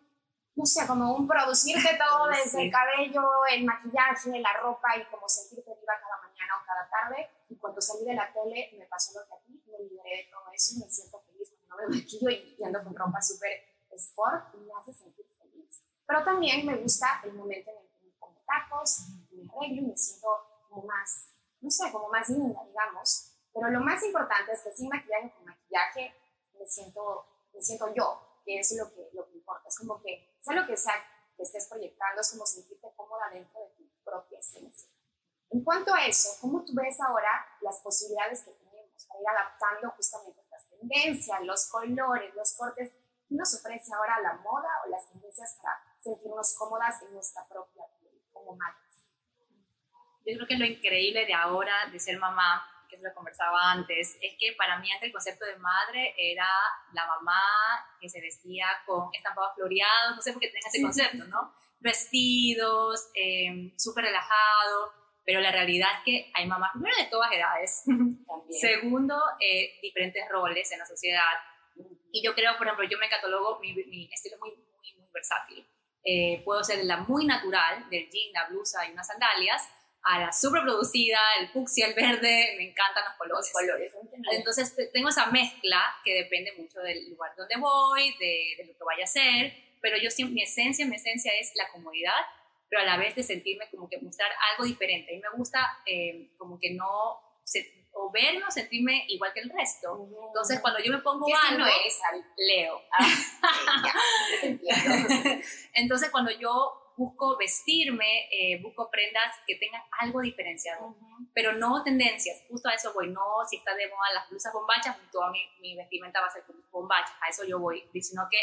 Speaker 3: no sé, como un producirte todo <laughs> desde el cabello, el maquillaje, la ropa y como sentirte viva cada mañana o cada tarde. Y cuando salí de la tele me pasó lo que a ti, me liberé de todo eso y me siento feliz cuando me maquillo y ando con ropa súper sport y me hace sentir feliz. Pero también me gusta el momento en el que me pongo tacos, me arreglo y me siento como más, no sé, como más linda, digamos. Pero lo más importante es que sin maquillaje, con maquillaje, me siento, me siento yo, que es lo que, lo que importa. Es como que, sea lo que sea que estés proyectando, es como sentirte cómoda dentro de tu propia esencia. En cuanto a eso, ¿cómo tú ves ahora las posibilidades que tenemos para ir adaptando justamente estas tendencias, los colores, los cortes nos ofrece ahora la moda o las tendencias para sentirnos cómodas en nuestra propia piel como madres?
Speaker 2: Yo creo que lo increíble de ahora, de ser mamá, que es lo conversaba antes, es que para mí antes el concepto de madre era la mamá que se vestía con estampados floreados, no sé por qué tenga ese concepto, ¿no? Vestidos, eh, súper relajado, pero la realidad es que hay mamás, primero de todas edades, <laughs> segundo, eh, diferentes roles en la sociedad, y yo creo, por ejemplo, yo me catalogo, mi, mi estilo es muy, muy, muy versátil. Eh, puedo ser la muy natural, del jean, la blusa y unas sandalias, a la súper producida, el fucsia, el verde, me encantan los colores. colores. Entonces tengo esa mezcla que depende mucho del lugar donde voy, de, de lo que vaya a hacer, pero yo siempre, mi esencia, mi esencia es la comodidad, pero a la vez de sentirme como que mostrar algo diferente. Y me gusta eh, como que no o verme o sentirme igual que el resto. Entonces, cuando yo me pongo algo,
Speaker 3: no eres,
Speaker 2: Leo. <laughs> Ah, Entonces, cuando yo busco vestirme, eh, busco prendas que tengan algo diferenciado, pero no tendencias. Justo a eso voy. No, si está de moda las blusas bombachas, toda mi, mi vestimenta va a ser bombachas. A eso yo voy. Sino que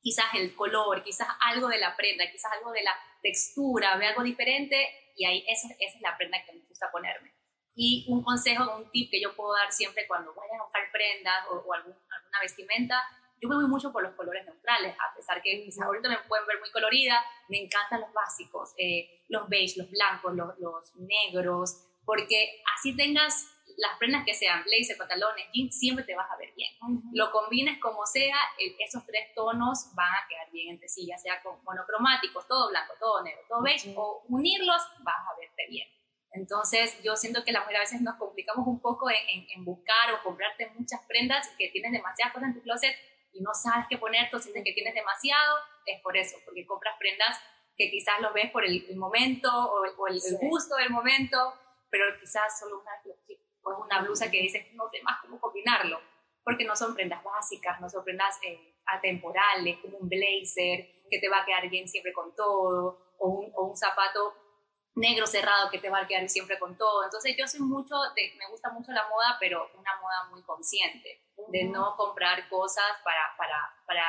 Speaker 2: quizás el color, quizás algo de la prenda, quizás algo de la textura, ve algo diferente y ahí esa, esa es la prenda que me gusta ponerme. Y un consejo, un tip que yo puedo dar siempre cuando vayan a buscar prendas o, alguna vestimenta, yo me voy mucho por los colores neutrales, a pesar que quizás ahorita me pueden ver muy colorida, me encantan los básicos, eh, los beige, los blancos, los, los, negros, porque así tengas las prendas que sean, blazer, pantalones, jeans, siempre te vas a ver bien. Lo combines como sea, esos tres tonos van a quedar bien entre sí, ya sea con monocromáticos, todo blanco, todo negro, todo beige, o unirlos, vas a verte bien. Entonces, yo siento que la mujer a veces nos complicamos un poco en, buscar o comprarte muchas prendas que tienes demasiadas cosas en tu closet y no sabes qué poner, tú sientes que tienes demasiado, es por eso, porque compras prendas que quizás lo ves por el, momento o, el, gusto del momento, pero quizás solo una, una blusa que dices, no sé más cómo combinarlo, porque no son prendas básicas, no son prendas eh, atemporales, como un blazer que te va a quedar bien siempre con todo, o un, o un zapato negro cerrado que te va a quedar siempre con todo. Entonces yo soy mucho, de, me gusta mucho la moda, pero una moda muy consciente, de no comprar cosas para, para, para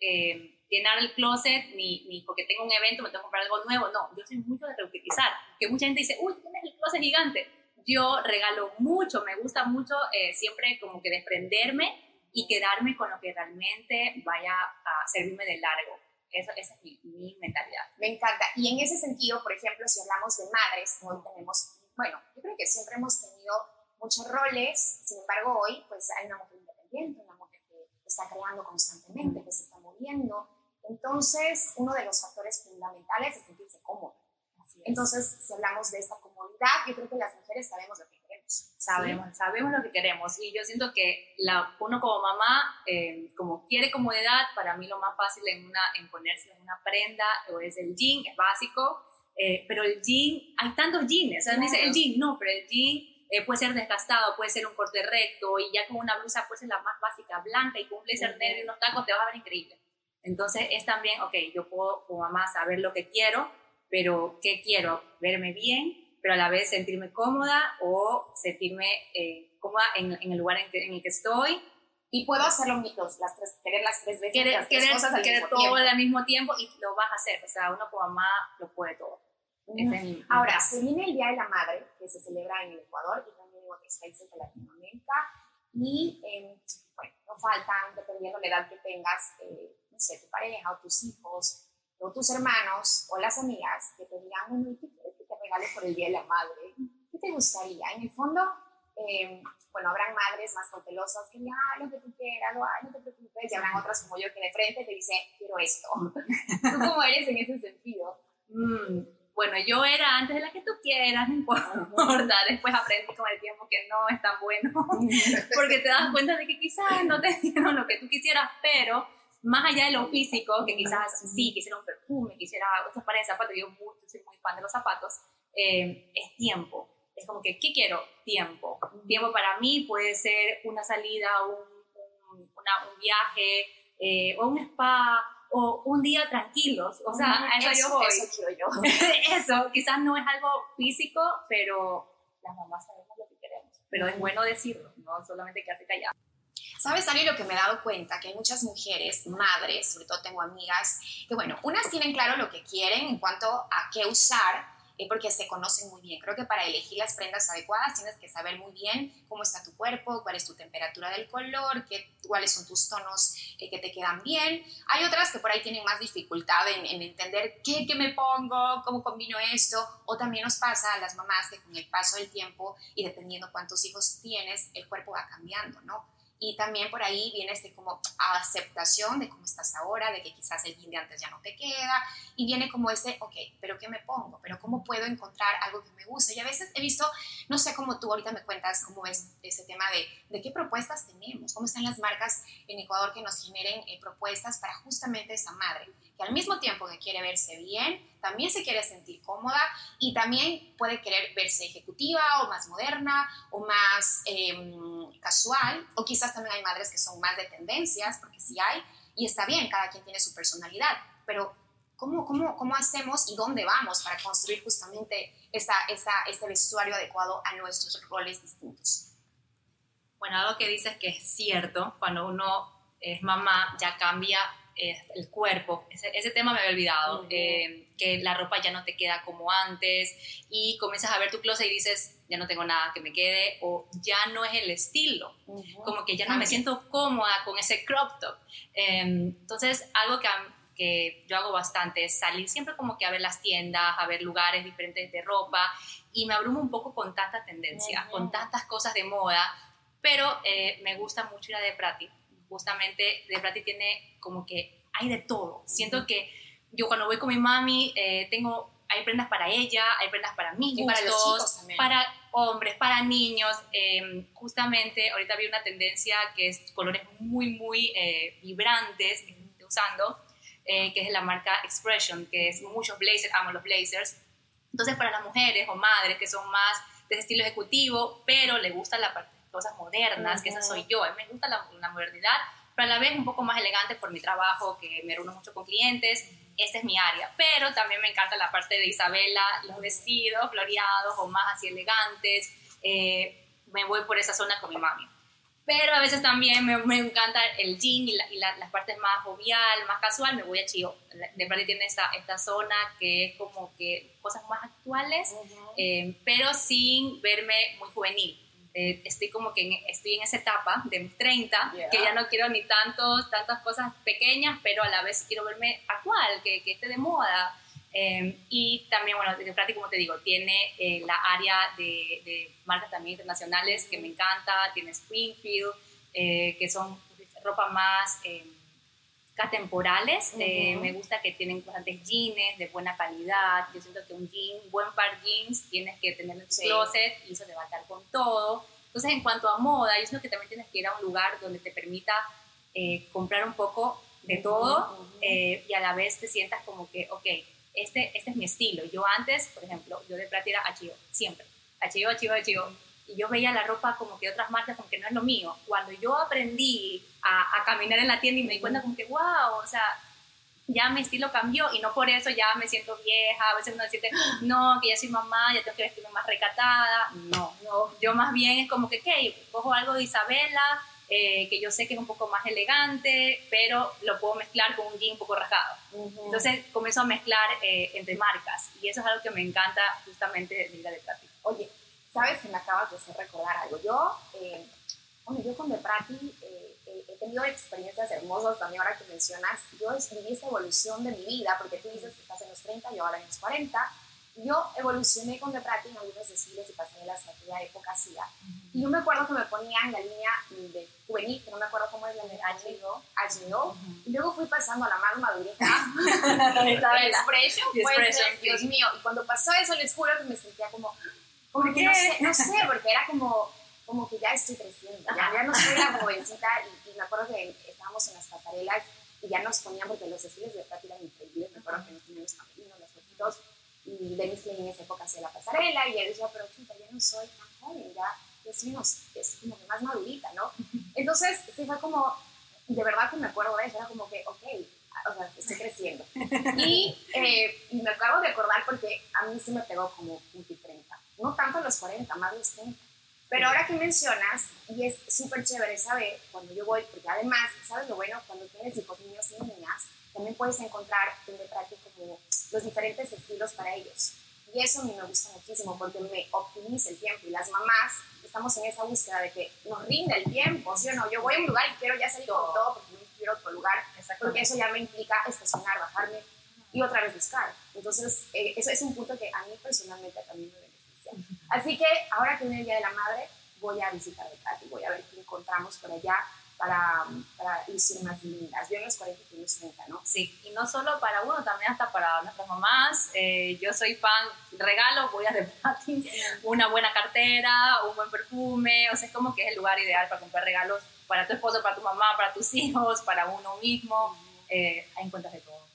Speaker 2: eh, llenar el closet, ni, ni, porque tengo un evento me tengo que comprar algo nuevo. No, yo soy mucho de reutilizar, que mucha gente dice, uy, tienes el closet gigante. Yo regalo mucho, me gusta mucho eh, siempre como que desprenderme y quedarme con lo que realmente vaya a servirme de largo. Esa, es mi, mentalidad.
Speaker 3: Me encanta. Y en ese sentido, por ejemplo, si hablamos de madres, hoy tenemos, bueno, yo creo que siempre hemos tenido muchos roles, sin embargo, hoy pues hay una mujer independiente, una mujer que está creando constantemente, que se está moviendo. Entonces, uno de los factores fundamentales es sentirse cómodo. Entonces, si hablamos de esta comodidad, yo creo que las mujeres sabemos lo que
Speaker 2: Sabemos, sabemos lo que queremos. Y yo siento que la, uno como mamá, eh, como quiere comodidad, para mí lo más fácil en, una, en ponerse una prenda o es el jean, es básico, eh, pero el jean, hay tantos jeans, o sea, dice el jean, no, pero el jean eh, puede ser desgastado, puede ser un corte recto y ya con una blusa puede ser la más básica, blanca y con un blazer negro y unos tacos te va a ver increíble. Entonces es también, ok, yo puedo como mamá saber lo que quiero, pero ¿qué quiero? Verme bien, pero a la vez sentirme cómoda o sentirme eh, cómoda en, el lugar en, el que estoy.
Speaker 3: Y puedo hacerlo las tres, querer las tres veces,
Speaker 2: querer,
Speaker 3: las tres
Speaker 2: querer,
Speaker 3: cosas al
Speaker 2: querer
Speaker 3: mismo
Speaker 2: todo
Speaker 3: tiempo.
Speaker 2: al mismo tiempo y lo vas a hacer. O sea, uno como mamá lo puede todo. Es mi
Speaker 3: Ahora, se viene el Día de la Madre, que se celebra en el Ecuador y también en otros países de Latinoamérica. Y, eh, bueno, no faltan, dependiendo de la edad que tengas, eh, no sé, tu pareja o tus hijos o tus hermanos o las amigas que te digan, bueno, ¿y qué regale por el Día de la Madre? ¿Qué te gustaría? En el fondo, eh, bueno, habrán madres más cautelosas que, ay, lo que tú quieras, o, ay, no te preocupes, y habrán otras como yo que de frente te dice, quiero esto. <laughs> ¿Tú cómo eres en ese sentido?
Speaker 2: Mm, bueno, yo era antes de la que tú quieras, no importa. Después aprendí con el tiempo que no es tan bueno, <laughs> porque te das cuenta de que quizás no te dieron lo que tú quisieras, pero más allá de lo físico, que quizás sí, quisiera un perfume, quisiera estos pares de zapatos, yo muy- soy muy fan de los zapatos, eh, es tiempo. Es como que, ¿qué quiero? Tiempo. Tiempo para mí puede ser una salida, un, un- una- un viaje, eh, o un spa, o un día tranquilos. O sea, a eso, yo voy.
Speaker 3: Eso quiero yo. <laughs>
Speaker 2: Eso, quizás no es algo físico, pero las mamás sabemos lo que queremos. Pero es bueno decirlo, no solamente quedarse callado.
Speaker 3: ¿Sabes, Ari, lo que me he dado cuenta? Que hay muchas mujeres, madres, sobre todo tengo amigas, que bueno, unas tienen claro lo que quieren en cuanto a qué usar, eh, porque se conocen muy bien. Creo que para elegir las prendas adecuadas tienes que saber muy bien cómo está tu cuerpo, cuál es tu temperatura del color, qué, cuáles son tus tonos eh, que te quedan bien. Hay otras que por ahí tienen más dificultad en, en entender qué, qué me pongo, cómo combino esto, o también nos pasa a las mamás que con el paso del tiempo y dependiendo cuántos hijos tienes, el cuerpo va cambiando, ¿no? Y también por ahí viene este como aceptación de cómo estás ahora, de que quizás el jean de antes ya no te queda, y viene como ese, ok, pero ¿qué me pongo? ¿Pero cómo puedo encontrar algo que me guste? Y a veces he visto, no sé cómo tú ahorita me cuentas cómo es ese tema de, de qué propuestas tenemos, cómo están las marcas en Ecuador que nos generen eh, propuestas para justamente esa madre, al mismo tiempo que quiere verse bien, también se quiere sentir cómoda y también puede querer verse ejecutiva o más moderna o más eh, casual, o quizás también hay madres que son más de tendencias, porque sí hay, y está bien, cada quien tiene su personalidad, pero ¿cómo, cómo, cómo hacemos y dónde vamos para construir justamente esa, esa, este vestuario adecuado a nuestros roles distintos?
Speaker 2: Bueno, algo que dices que es cierto, cuando uno es mamá ya cambia eh, el cuerpo, ese, ese tema me había olvidado, eh, que la ropa ya no te queda como antes y comienzas a ver tu closet y dices, ya no tengo nada que me quede o ya no es el estilo, como que ya no me siento cómoda con ese crop top. Eh, entonces, algo que, que yo hago bastante es salir siempre como que a ver las tiendas, a ver lugares diferentes de ropa y me abrumo un poco con tanta tendencia, con tantas cosas de moda, pero eh, me gusta mucho ir a De Prati. Justamente De Prati tiene como que hay de todo. Siento que yo cuando voy con mi mami eh, tengo hay prendas para ella, hay prendas para mí,
Speaker 3: Y para los chicos también.
Speaker 2: para hombres, para niños. eh, justamente ahorita vi una tendencia que es colores muy, muy eh, vibrantes que estoy usando, eh, que es la marca Expression, que es muchos blazers, amo los blazers. Entonces, para las mujeres o madres que son más de ese estilo ejecutivo, pero le gustan las cosas modernas, que esa soy yo, a mí me gusta la, la modernidad, pero a la vez un poco más elegante por mi trabajo, que me reúno mucho con clientes, esta es mi área. Pero también me encanta la parte de Isabela, los vestidos floreados o más así elegantes. eh, me voy por esa zona con mi mami. Pero a veces también me, me encanta el jean y, la- y la- las partes más jovial, más casual, me voy a Chio. De verdad tiene esta, esta zona que es como que cosas más actuales, eh, pero sin verme muy juvenil. Eh, estoy como que en, estoy en esa etapa de mis 30,
Speaker 3: Yeah.
Speaker 2: que ya no quiero ni tantos, tantas cosas pequeñas, pero a la vez quiero verme actual, que, que esté de moda. Eh, y también, bueno, de práctica, como te digo, tiene eh, la área de, de marcas también internacionales que me encanta, tiene Springfield, eh, que son ropa más atemporales. Eh, me gusta que tienen bastantes jeans de buena calidad. Yo siento que un jean, buen par jeans, tienes que tener en tu
Speaker 3: Sí.
Speaker 2: closet y eso te va a estar con todo. Entonces, en cuanto a moda, yo siento que también tienes que ir a un lugar donde te permita eh, comprar un poco de todo eh, y a la vez te sientas como que, ok, este, este es mi estilo. Yo antes, por ejemplo, yo de plata era H.O. siempre. H.O., H.O., H.O. y yo veía la ropa como que otras marcas como que no es lo mío. Cuando yo aprendí a, a caminar en la tienda y me di cuenta como que, wow, o sea, ya mi estilo cambió y no por eso ya me siento vieja, a veces uno siente, no, que ya soy mamá, ya tengo que vestirme más recatada, no, no, yo más bien es como que, ok, cojo algo de Isabela, eh, que yo sé que es un poco más elegante, pero lo puedo mezclar con un jean un poco rasgado. Entonces comienzo a mezclar eh, entre marcas y eso es algo que me encanta justamente de Liga de.
Speaker 3: Oye, ¿sabes que me acabas de hacer recordar algo? Yo, eh, bueno, yo con De Prati he tenido experiencias hermosas también ahora que mencionas. Yo viví esta evolución de mi vida, porque tú dices que estás en los 30, yo ahora en los 40 yo evolucioné con The Prati en algunos desfiles y pasarelas que aquella época hacía. Y yo me acuerdo que me ponían la línea de juvenil, que no me acuerdo cómo es la de Agio, Agio, y luego fui pasando a la más madurita, <laughs> <laughs> Expression, pues, Dios mío, y cuando pasó eso les juro que me sentía como, como que no sé, no sé, porque era como, como que ya estoy creciendo, ya, ya no soy la jovencita, y, me acuerdo que estábamos en las pasarelas y ya nos ponían, porque los desfiles de Prati eran increíbles, me acuerdo que nos teníamos camerinos, los fotitos, y Dennis Klein en esa época hacía la pasarela y él decía, pero chuta, ya no soy tan joven, ya es, menos, es como que más madurita, ¿no? Entonces, sí fue como, de verdad que me acuerdo de eso, era como que, ok, o sea, estoy creciendo. Y, eh, y me acabo de acordar porque a mí sí me pegó como 20 y 30, no tanto los 40, más los 30. Pero ahora que mencionas, y es súper chévere saber cuando yo voy, porque además, ¿sabes lo bueno? Cuando tienes hijos, niños y niñas, también puedes encontrar en de práctica como los diferentes estilos para ellos. Y eso a mí me gusta muchísimo porque me optimiza el tiempo y las mamás estamos en esa búsqueda de que nos rinde el tiempo, ¿sí o no? Yo voy a un lugar y quiero ya salir con todo porque no quiero otro lugar, porque eso ya me implica estacionar, bajarme y otra vez buscar. Entonces, eh, eso es un punto que a mí personalmente también me. Así que ahora que viene el Día de la Madre, voy a visitar y voy a ver qué encontramos por allá para, para lucir más lindas. Yo en los 40 y los 30, ¿no?
Speaker 2: Sí, y no solo para uno, también hasta para nuestras mamás. Eh, yo soy fan, regalo, voy a de Patty, una buena cartera, un buen perfume, o sea, es como que es el lugar ideal para comprar regalos para tu esposo, para tu mamá, para tus hijos, para uno mismo. Eh, ahí encuentras de todo.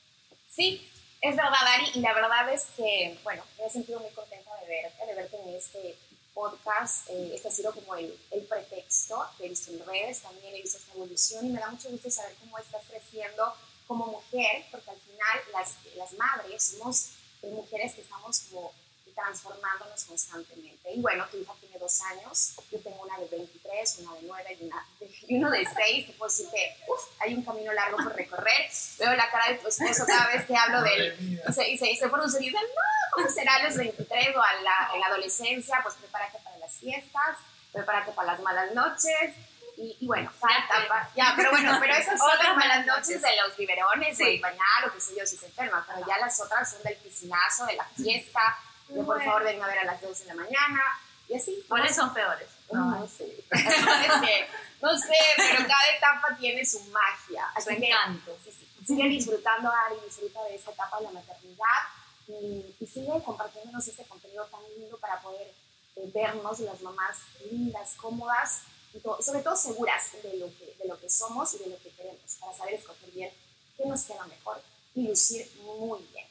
Speaker 3: Sí, es verdad, Ari, y la verdad es que, bueno, me he sentido muy contenta de verte, de verte en este podcast. Eh, este ha sido como el, el, pretexto he visto en redes, también he visto esta evolución y me da mucho gusto saber cómo estás creciendo como mujer, porque al final las, las madres somos eh, mujeres que estamos como transformándonos constantemente. Y bueno, tu hija tiene dos años, yo tengo una de 23, una de 9 y, una y uno de 6. Te puedo decir que hay un camino largo por recorrer. Veo la cara de tu esposo cada vez que hablo de él y se, y se, y se pone un sonido, no, ¿cómo será a los 23 o a la, en la adolescencia? Pues prepárate para las fiestas, prepárate para las malas noches. Y, y, bueno, etapa, ya, pero bueno, pero esas son las malas noches de los biberones, sí. del bañar o qué sé yo, si se enferma, pero ya las otras son del piscinazo, de la fiesta, por favor venga a ver a las 2 de la mañana, y así.
Speaker 2: ¿Cuáles son peores?
Speaker 3: No, no sé. <laughs> no sé, pero cada etapa tiene su magia.
Speaker 2: Su encanto.
Speaker 3: sigue disfrutando, Ari, disfruta de esa etapa de la maternidad y, y sigue compartiéndonos este contenido tan lindo para poder eh, vernos las mamás lindas, cómodas y sobre todo seguras de lo, que, de lo que somos y de lo que queremos, para saber escoger bien qué nos queda mejor y lucir muy bien.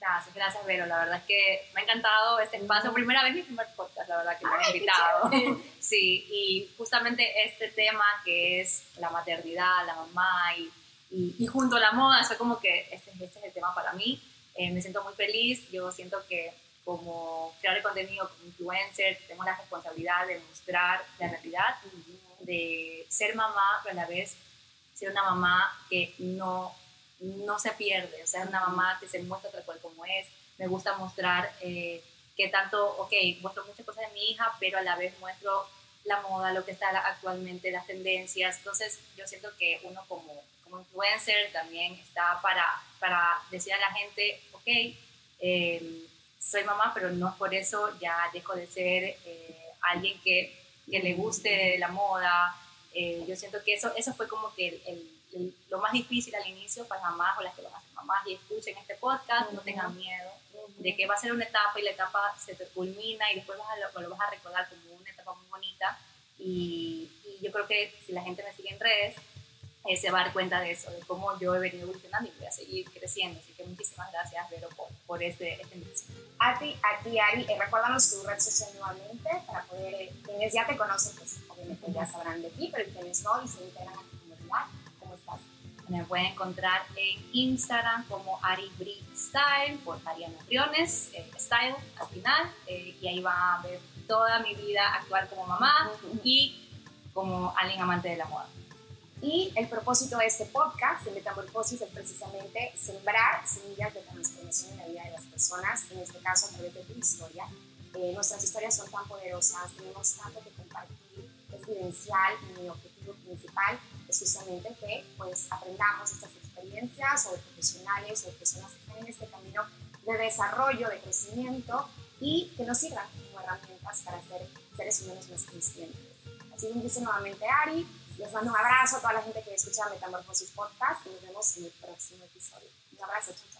Speaker 2: Gracias, gracias Vero. La verdad es que me ha encantado este espacio. Primera vez mi primer podcast, la verdad que me han invitado. <laughs> Sí, y justamente este tema que es la maternidad, la mamá y, y, junto a la moda, fue como que este, este, es el tema para mí. Eh, me siento muy feliz. Yo siento que como creador de contenido, como influencer, tengo la responsabilidad de mostrar la realidad, de ser mamá, pero a la vez ser una mamá que no no se pierde, o sea, una mamá que se muestra tal cual como es, me gusta mostrar eh, que tanto, ok, muestro muchas cosas de mi hija, pero a la vez muestro la moda, lo que está actualmente, las tendencias, entonces yo siento que uno como, como influencer también está para, para decir a la gente, ok, eh, soy mamá, pero no por eso ya dejo de ser eh, alguien que, que, le guste la moda, yo siento que eso, eso fue como que el lo más difícil al inicio para mamás o las que van a ser mamás y escuchen este podcast, no tengan miedo de que va a ser una etapa y la etapa se te culmina y después vas a, lo, vas a recordar como una etapa muy bonita y, yo creo que si la gente me sigue en redes eh, se va a dar cuenta de eso, de cómo yo he venido evolucionando y voy a seguir creciendo. Así que muchísimas gracias, Vero, por, por este, este invitación.
Speaker 3: A ti, a ti Ari, eh, recuérdanos tu red social nuevamente para poder, eh, quienes ya te conocen, pues obviamente ya sabrán de ti, pero quienes no y se integran
Speaker 2: Me pueden encontrar en Instagram como Ari Style, por Ariana Briones, eh, Style al final, eh, y ahí va a ver toda mi vida actuar como mamá y como alguien amante de la moda.
Speaker 3: Y el propósito de este podcast de Metamorfosis es precisamente sembrar semillas de transformación en la vida de las personas, en este caso a través de tu historia. Eh, nuestras historias son tan poderosas, tenemos tanto que compartir, es vivencial y mi objetivo principal es justamente que pues aprendamos estas experiencias o de profesionales o de personas que están en este camino de desarrollo, de crecimiento y que nos sirvan como herramientas para ser seres humanos más conscientes. Así que dice nuevamente Ari, les mando un abrazo a toda la gente que escucha Metamorfosis Podcast y nos vemos en el próximo episodio. Un abrazo, chao.